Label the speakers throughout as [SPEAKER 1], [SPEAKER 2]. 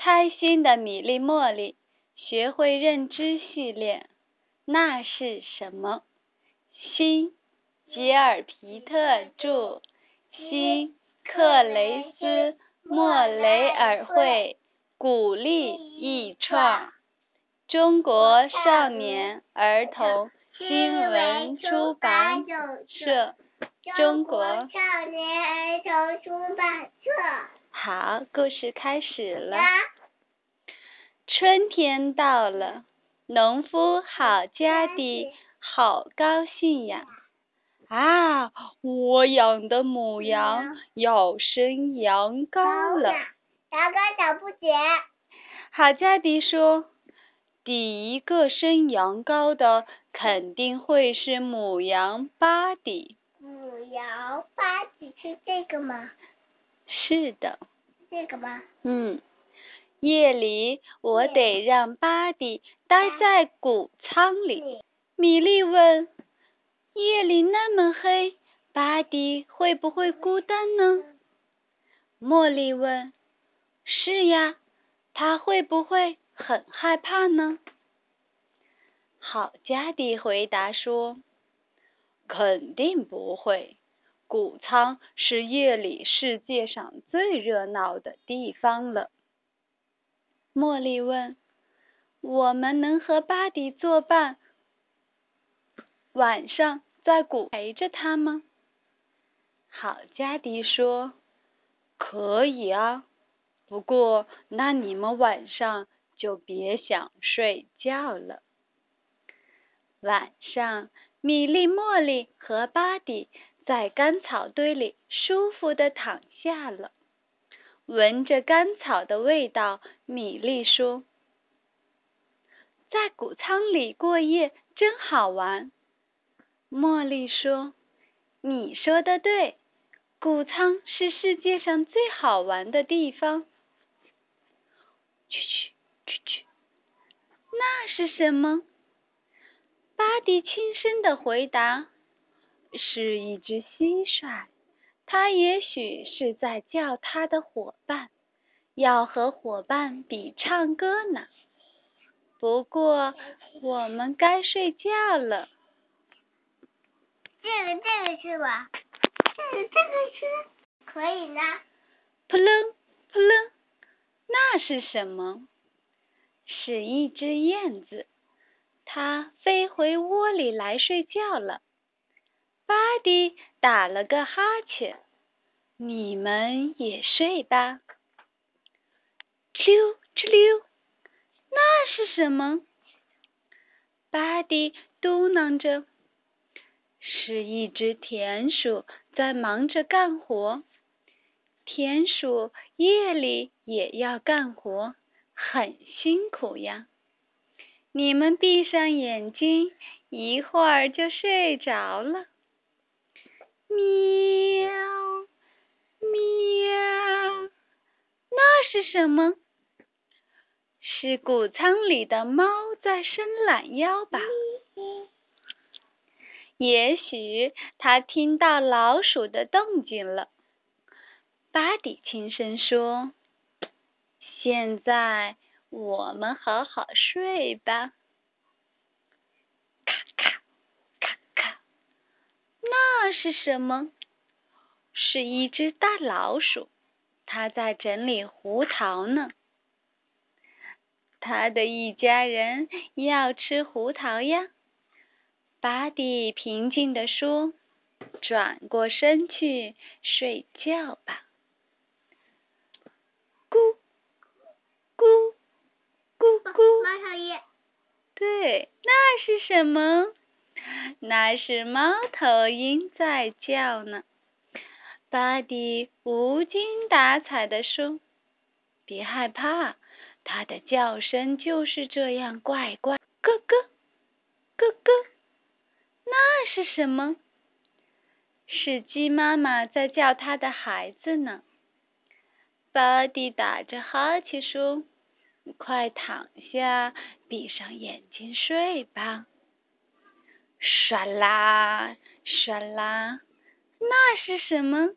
[SPEAKER 1] 开心的米粒茉莉学会认知系列，那是什么？新吉尔皮特著，新克雷斯莫雷尔绘，古丽译创，中国少年儿童新闻出版社。中国
[SPEAKER 2] 少年儿童出版社。
[SPEAKER 1] 好，故事开始了。春天到了，农夫好家的好高兴呀！啊，我养的母羊要生羊羔了。
[SPEAKER 2] 羊羔小不点。
[SPEAKER 1] 好家迪说：“第一个生羊羔的肯定会是母羊巴迪。”
[SPEAKER 2] 母羊巴迪是这个吗？
[SPEAKER 1] 是的。
[SPEAKER 2] 这个吗？
[SPEAKER 1] 嗯。夜里我得让巴迪待在谷仓里。米莉问：“夜里那么黑，巴迪会不会孤单呢？”茉莉问：“是呀，他会不会很害怕呢？”好家迪回答说。肯定不会。谷仓是夜里世界上最热闹的地方了。茉莉问：“我们能和巴迪作伴，晚上在谷陪着他吗？”好加迪说：“可以啊，不过那你们晚上就别想睡觉了。”晚上。米莉、茉莉和巴迪在干草堆里舒服地躺下了，闻着干草的味道，米莉说：“在谷仓里过夜真好玩。”茉莉说：“你说的对，谷仓是世界上最好玩的地方。”去去去去，那是什么？巴迪轻声的回答：“是一只蟋蟀，它也许是在叫它的伙伴，要和伙伴比唱歌呢。不过，我们该睡觉了。”
[SPEAKER 2] 这个这个是吧？这个这个是可以呢。
[SPEAKER 1] 扑棱扑棱，那是什么？是一只燕子。它飞回窝里来睡觉了。巴迪打了个哈欠，你们也睡吧。啾哧溜，那是什么？巴迪嘟囔着：“是一只田鼠在忙着干活。田鼠夜里也要干活，很辛苦呀。”你们闭上眼睛，一会儿就睡着了。喵，喵，那是什么？是谷仓里的猫在伸懒腰吧？也许它听到老鼠的动静了。巴迪轻声说：“现在。”我们好好睡吧。那是什么？是一只大老鼠，它在整理胡桃呢。它的一家人要吃胡桃呀。巴迪平静地说：“转过身去睡觉吧。”咕咕。咕咕，
[SPEAKER 2] 猫头鹰。
[SPEAKER 1] 对，那是什么？那是猫头鹰在叫呢。巴迪无精打采地说：“别害怕，它的叫声就是这样怪怪。”咯咯，咯咯，那是什么？是鸡妈妈在叫它的孩子呢。巴迪打着哈欠说。快躺下，闭上眼睛睡吧。唰啦，唰啦，那是什么？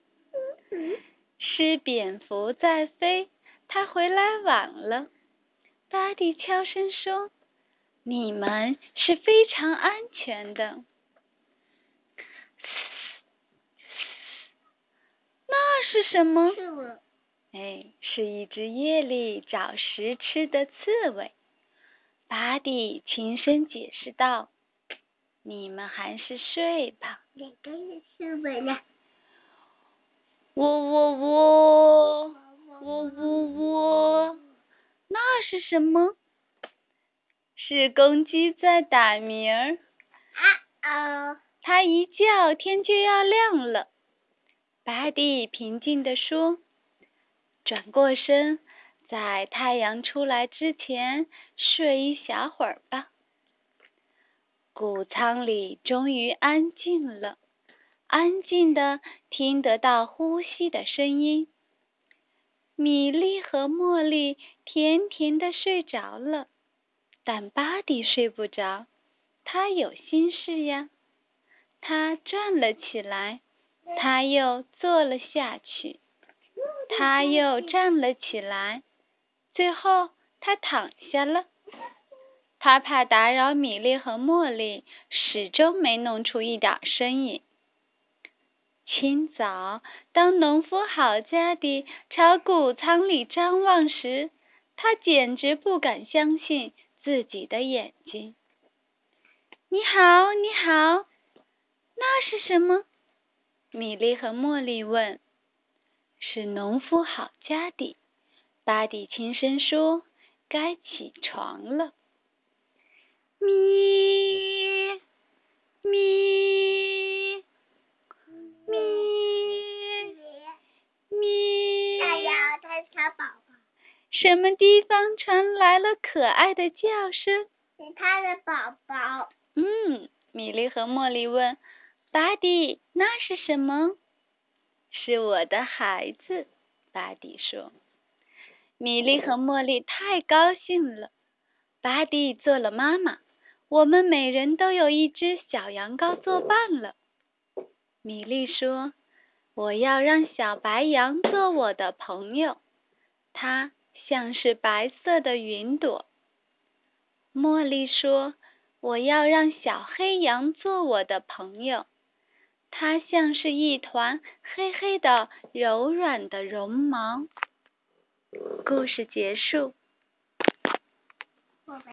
[SPEAKER 1] 是蝙蝠在飞，它回来晚了。巴蒂悄声说：“你们是非常安全的。”那是什么？哎，是一只夜里找食吃的刺猬。巴蒂轻声解释道：“你们还是睡吧。”
[SPEAKER 2] 哪个是刺猬呢？
[SPEAKER 1] 喔喔喔，喔喔喔，那是什么？是公鸡在打鸣儿。
[SPEAKER 2] 啊哦！
[SPEAKER 1] 它一叫，天就要亮了。巴蒂平静地说。转过身，在太阳出来之前睡一小会儿吧。谷仓里终于安静了，安静的听得到呼吸的声音。米粒和茉莉甜甜的睡着了，但巴迪睡不着，他有心事呀。他站了起来，他又坐了下去。他又站了起来，最后他躺下了。他怕打扰米莉和茉莉，始终没弄出一点声音。清早，当农夫好家的朝谷仓里张望时，他简直不敢相信自己的眼睛。“你好，你好，那是什么？”米莉和茉莉问。是农夫好家的，巴蒂轻声说：“该起床了。”咪咪咪咪。
[SPEAKER 2] 大呀，它是宝宝。
[SPEAKER 1] 什么地方传来了可爱的叫声？
[SPEAKER 2] 是它的宝宝。
[SPEAKER 1] 嗯，米莉和茉莉问：“巴蒂，那是什么？”是我的孩子，巴蒂说。米莉和茉莉太高兴了。巴蒂做了妈妈，我们每人都有一只小羊羔作伴了。米莉说：“我要让小白羊做我的朋友，它像是白色的云朵。”茉莉说：“我要让小黑羊做我的朋友。”它像是一团黑黑的、柔软的绒毛。故事结束。